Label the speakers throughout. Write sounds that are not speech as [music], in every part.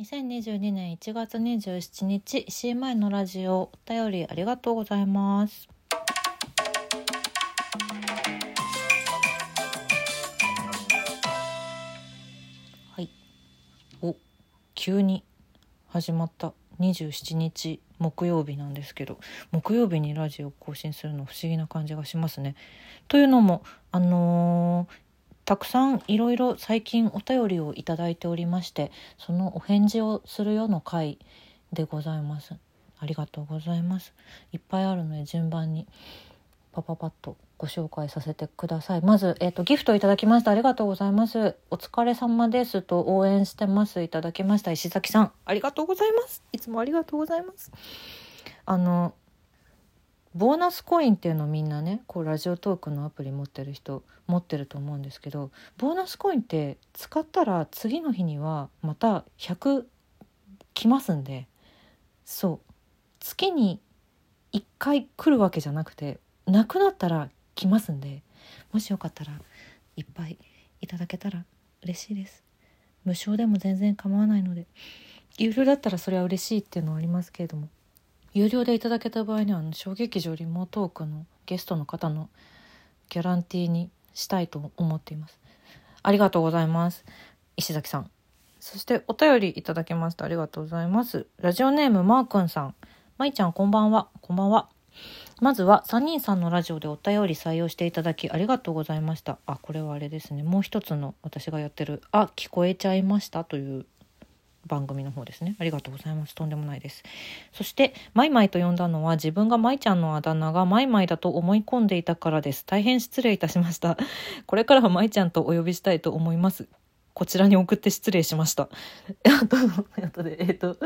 Speaker 1: 2022年1月27日 CMI のラジオ。お便りありがとうございます。はい。お急に始まった。27日木曜日なんですけど木曜日にラジオ更新するの不思議な感じがしますね。というのもあのーたくさんいろいろ最近お便りをいただいておりましてそのお返事をするような回でございます。ありがとうございます。いっぱいあるので順番にパパパッとご紹介させてください。まず、えーと、ギフトいただきました。ありがとうございます。お疲れ様です。と応援してます。いただきました。石崎さん。ありがとうございます。いつもありがとうございます。あのボーナスコインっていうのをみんなねこうラジオトークのアプリ持ってる人持ってると思うんですけどボーナスコインって使ったら次の日にはまた100来ますんでそう。月に1回来るわけじゃなくてなくなったら来ますんでもしよかったらいっぱいいただけたら嬉しいです。無償でも全然構わないので有料だったらそれは嬉しいっていうのはありますけれども。有料でいただけた場合には小劇場リモートークのゲストの方のギャランティーにしたいと思っています。ありがとうございます。石崎さんそしてお便りいただきました。ありがとうございます。ラジオネームマーくんさん。まいちゃんこんばんは。こんばんは。まずは3人さんのラジオでお便り採用していただきありがとうございました。あこれはあれですね。もう一つの私がやってるあ聞こえちゃいましたという番組の方ですね。ありがとうございます。とんでもないです。そして、マイマイと呼んだのは自分がマイちゃんのあだ名がマイマイだと思い込んでいたからです。大変失礼いたしました。これからはマイちゃんとお呼びしたいと思います。こちらに送って失礼しました。あと、あとで、えっ、ー、と、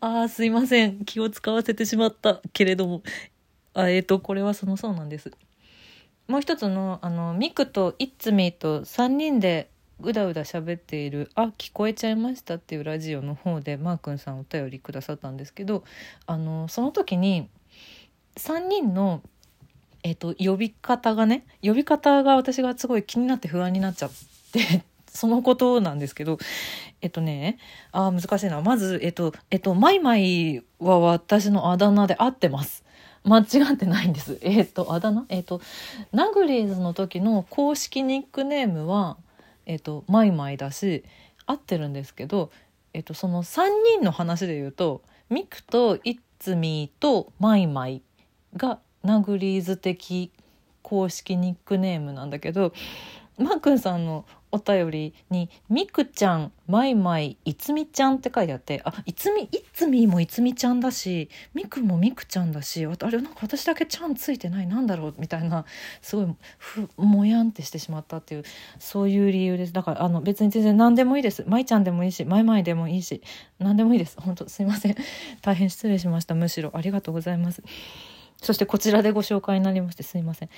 Speaker 1: ああ、すいません。気を使わせてしまったけれども、あえっ、ー、と、これはそのそうなんです。もう一つの、あの、ミクとイッツミーと3人でうだうだ喋っている「あ聞こえちゃいました」っていうラジオの方でマー君さんお便りくださったんですけどあのその時に3人の、えーと、呼び方がね呼び方が私がすごい気になって不安になっちゃって [laughs] そのことなんですけどえっとねあ難しいなまずえっとえっとマイマイは私のあだ名で合ってます。間違ってないんです。えっ、と、あだ名？えっ、と、ナグリーズの時の公式ニックネームは、えっ、とマイマイだし合ってるんですけど、えっ、とその3人の話で言うとミクとイッツミーとマイマイがナグリーズ的公式ニックネームなんだけどマー君さんのお便りに「みくちゃんまいまいいつみちゃん」って書いてあってあいつみいつみもいつみちゃんだしみくもみくちゃんだしあれなんか私だけちゃんついてないなんだろうみたいなすごいふもやんってしてしまったっていうそういう理由です。だからあの別に全然何でもいいです。まいちゃんでもいいしまいまいでもいいし何でもいいです。本当すいません。[laughs] 大変失礼しました。むしろありがとうございます。そしてこちらでご紹介になりましてすいません。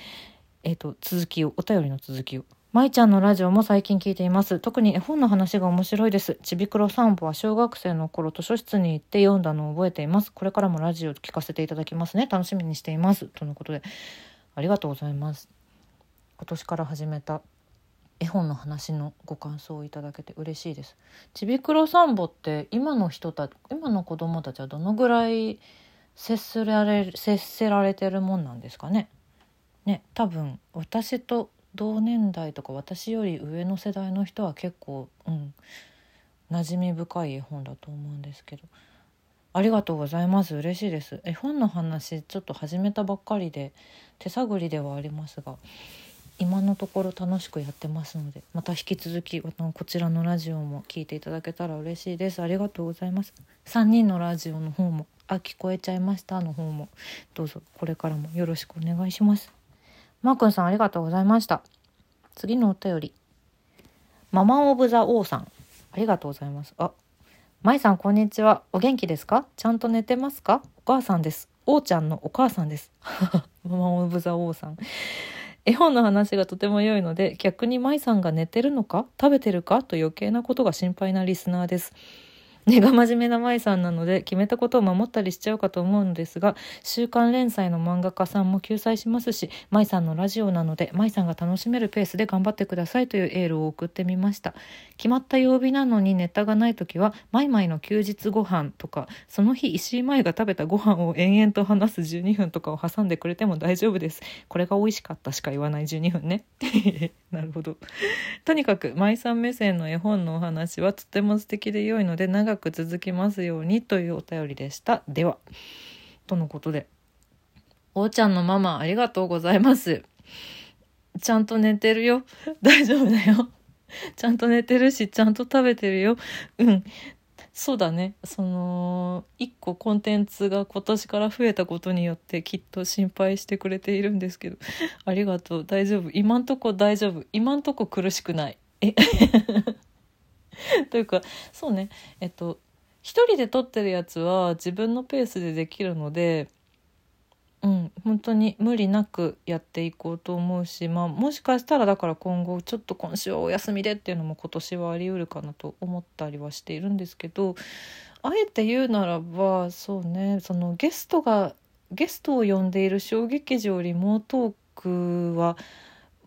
Speaker 1: えっ、ー、と続きをお便りの続きを。舞ちゃんのラジオも最近聞いています。特に絵本の話が面白いです。ちびくろ散歩は小学生の頃図書室に行って読んだのを覚えています。これからもラジオ聞かせていただきますね。楽しみにしています。とのことで、ありがとうございます。今年から始めた絵本の話のご感想をいただけて嬉しいです。ちびくろ散歩って今の人たち、今の子供たちはどのぐらい接せられ、接せられてるもんなんですかね。ね、多分私と同年代とか私より上の世代の人は結構うん馴染み深い絵本だと思うんですけど。ありがとうございます。嬉しいです。絵本の話ちょっと始めたばっかりで手探りではありますが今のところ楽しくやってますのでまた引き続きこちらのラジオも聞いていただけたら嬉しいです。ありがとうございます。3人のラジオの方もあ聞こえちゃいましたの方もどうぞこれからもよろしくお願いします。マー君さんありがとうございました。次のお便り。ママオブザ王さん。ありがとうございます。あ、まいさんこんにちは。お元気ですか？ちゃんと寝てますか？お母さんです。王ちゃんのお母さんです。[laughs] ママオブザ王さん。絵本の話がとても良いので逆に舞さんが寝てるのか？食べてるか？と余計なことが心配なリスナーです根が真面目な舞さんなので決めたことを守ったりしちゃうかと思うのですが週刊連載の漫画家さんも救済しますし舞さんのラジオなので舞さんが楽しめるペースで頑張ってくださいというエールを送ってみました。決まった曜日なのにネタがない時は「マイマイの休日ご飯とかその日石井舞が食べたご飯を延々と話す12分とかを挟んでくれても大丈夫です。これが美味しかったしか言わない12分ね。[laughs] なるほど。とにかく舞さん目線の絵本のお話はとても素敵で良いので長く続きますようにというお便りでした。では、とのことで、おーちゃんのママありがとうございます。ちゃんと寝てるよ。[laughs] 大丈夫だよ。ちゃんと寝てるし、ちゃんと食べてるよ。うん。そうだね。その、一個コンテンツが今年から増えたことによってきっと心配してくれているんですけど。ありがとう。大丈夫。今んとこ大丈夫。今んとこ苦しくない。え [laughs] というかそうね。えっと一人で撮ってるやつは自分のペースでできるのでうん本当に無理なくやっていこうと思うしまあもしかしたらだから今後ちょっと今週はお休みでっていうのも今年はありうるかなと思ったりはしているんですけどあえて言うならばそうねそのゲストがゲストを呼んでいる小劇場リモートークは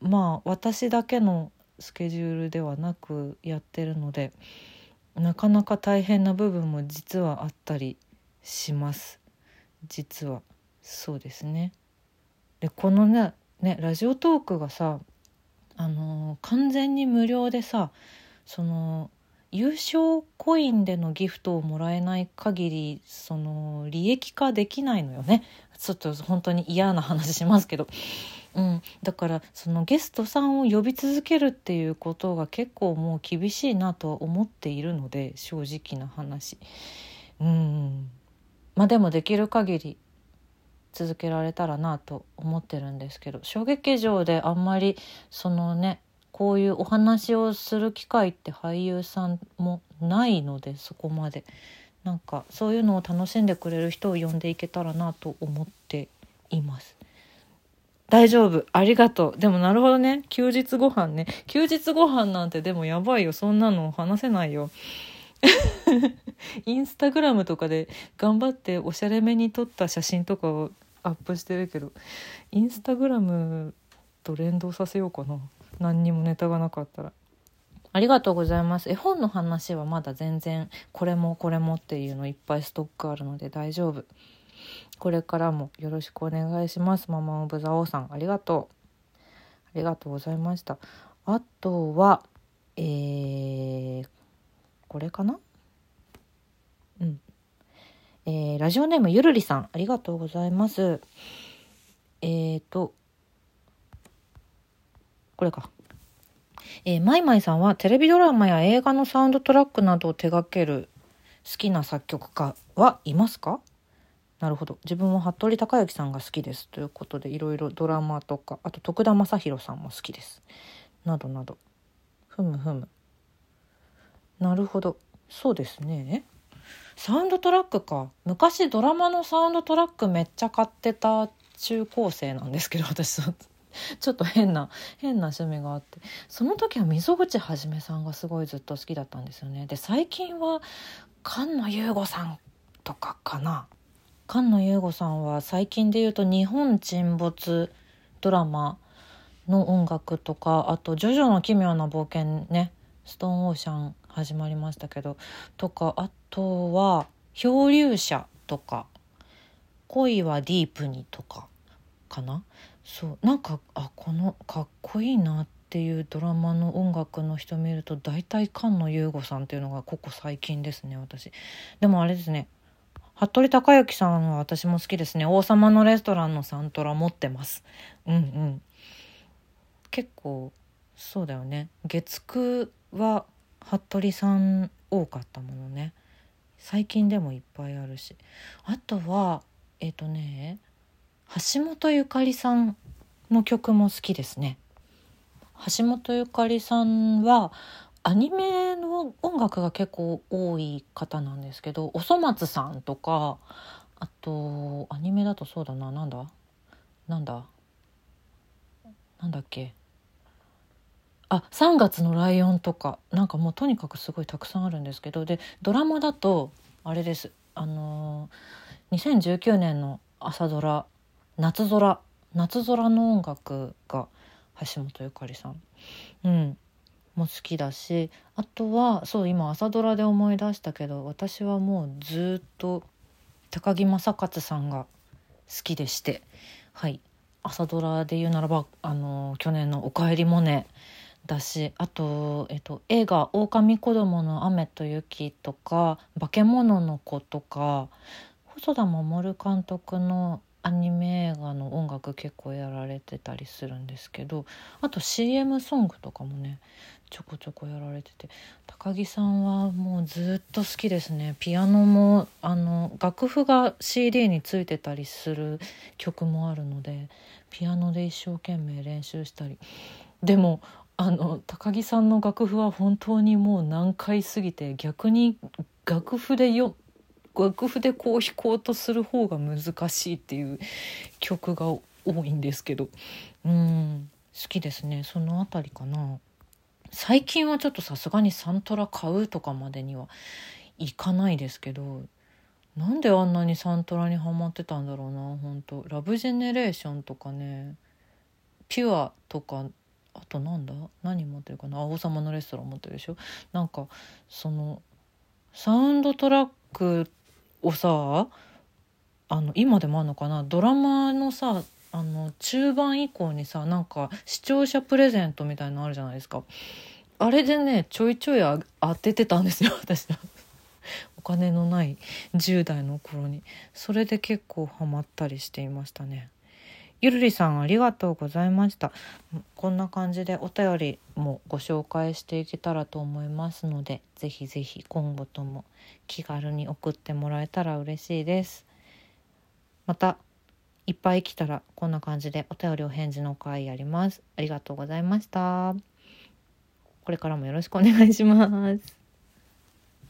Speaker 1: まあ私だけのスケジュールではなくやってるのでなかなか大変な部分も実はあったりします。実はそうですね。でこのねねラジオトークがさあのー、完全に無料でさその優勝コインでのギフトをもらえない限りその利益化できないのよね。ちょっと本当に嫌な話しますけど。うん、だからそのゲストさんを呼び続けるっていうことが結構もう厳しいなとは思っているので正直な話。うん。まあでもできる限り続けられたらなと思ってるんですけど小劇場であんまりそのねこういうお話をする機会って俳優さんもないのでそこまで。なんかそういうのを楽しんでくれる人を呼んでいけたらなと思っています。大丈夫。ありがとう。でもなるほどね。休日ご飯ね。休日ご飯なんてでもやばいよ。そんなの話せないよ。[laughs] インスタグラムとかで頑張っておしゃれめに撮った写真とかをアップしてるけど、インスタグラムと連動させようかな。何にもネタがなかったら。ありがとうございます。絵本の話はまだ全然これもこれもっていうのいっぱいストックあるので大丈夫。これからもよろしくお願いします。ママオブザオさん、ありがとう。ありがとうございました。あとは、えー、これかな？うん。えー、ラジオネームゆるりさん、ありがとうございます。えーと、これか。えー、マイマイさんはテレビドラマや映画のサウンドトラックなどを手掛ける好きな作曲家はいますか？なるほど。自分は服部孝之さんが好きです。ということでいろいろドラマとかあと徳田正宏さんも好きです。などなど。ふむふむ。なるほど。そうですね。サウンドトラックか。昔ドラマのサウンドトラックめっちゃ買ってた中高生なんですけど私ちょっと変な変な趣味があって。その時は溝口はじめさんがすごいずっと好きだったんですよね。で最近は菅野優吾さんとかかな。菅野優吾さんは最近で言うと日本沈没ドラマの音楽とかあと「ジョジョの奇妙な冒険ね」ストーンオーシャン始まりましたけどとかあとは「漂流者」とか「恋はディープに」とかかな？そうなんかあこのかっこいいなっていうドラマの音楽の人見ると大体菅野優吾さんっていうのがここ最近ですね私。でもあれですね服部孝之さんは私も好きですね。王様のレストランのサントラ持ってます。うんうん。結構、そうだよね。月9は服部さん多かったものね。最近でもいっぱいあるし。あとは、えっ、ー、とね、橋本ゆかりさんの曲も好きですね。橋本ゆかりさんはアニメの音楽が結構多い方なんですけどおそ松さんとかあとアニメだとそうだななんだ？なんだ？なんだっけ？あ3月のライオンとかなんかもうとにかくすごいたくさんあるんですけどでドラマだとあれです。あのー、2019年の朝ドラ「夏空」夏空の音楽が橋本ゆかりさん、うん、も好きだしあとはそう今朝ドラで思い出したけど私はもうずっと高木正勝さんが好きでしてはい。朝ドラで言うならばあの去年の「おかえりモネ」だしあと、えっと、映画「狼子供の雨と雪」とか「化け物の子」とか細田守監督のアニメ映画の音楽結構やられてたりするんですけどあと CM ソングとかもねちょこちょこやられてて高木さんはもうずっと好きですね。ピアノもあの楽譜が CD についてたりする曲もあるのでピアノで一生懸命練習したり。でもあの高木さんの楽譜は本当にもう難解すぎて逆に楽譜でよ楽譜でこう弾こうとする方が難しいっていう曲が多いんですけど。うん。好きですね。その辺りかな。最近はちょっとさすがにサントラ買うとかまでにはいかないですけど。なんであんなにサントラにハマってたんだろうな本当ラブジェネレーションとかね。ピュアとかあとなんだ？何持ってるかな？王様のレストラン持ってるでしょ？なんかそのサウンドトラックをさあの今でもあるのかな？ドラマのさあの中盤以降にさなんか視聴者プレゼントみたいのあるじゃないですか。あれでねちょいちょい当ててたんですよ [laughs] 私は。お金のない10代の頃に。それで結構ハマったりしていましたね。ゆるりさんありがとうございました。こんな感じでお便りもご紹介していけたらと思いますのでぜひぜひ今後とも気軽に送ってもらえたら嬉しいです。またいっぱい来たらこんな感じでお便りお返事の回やります。ありがとうございました。これからもよろしくお願いします。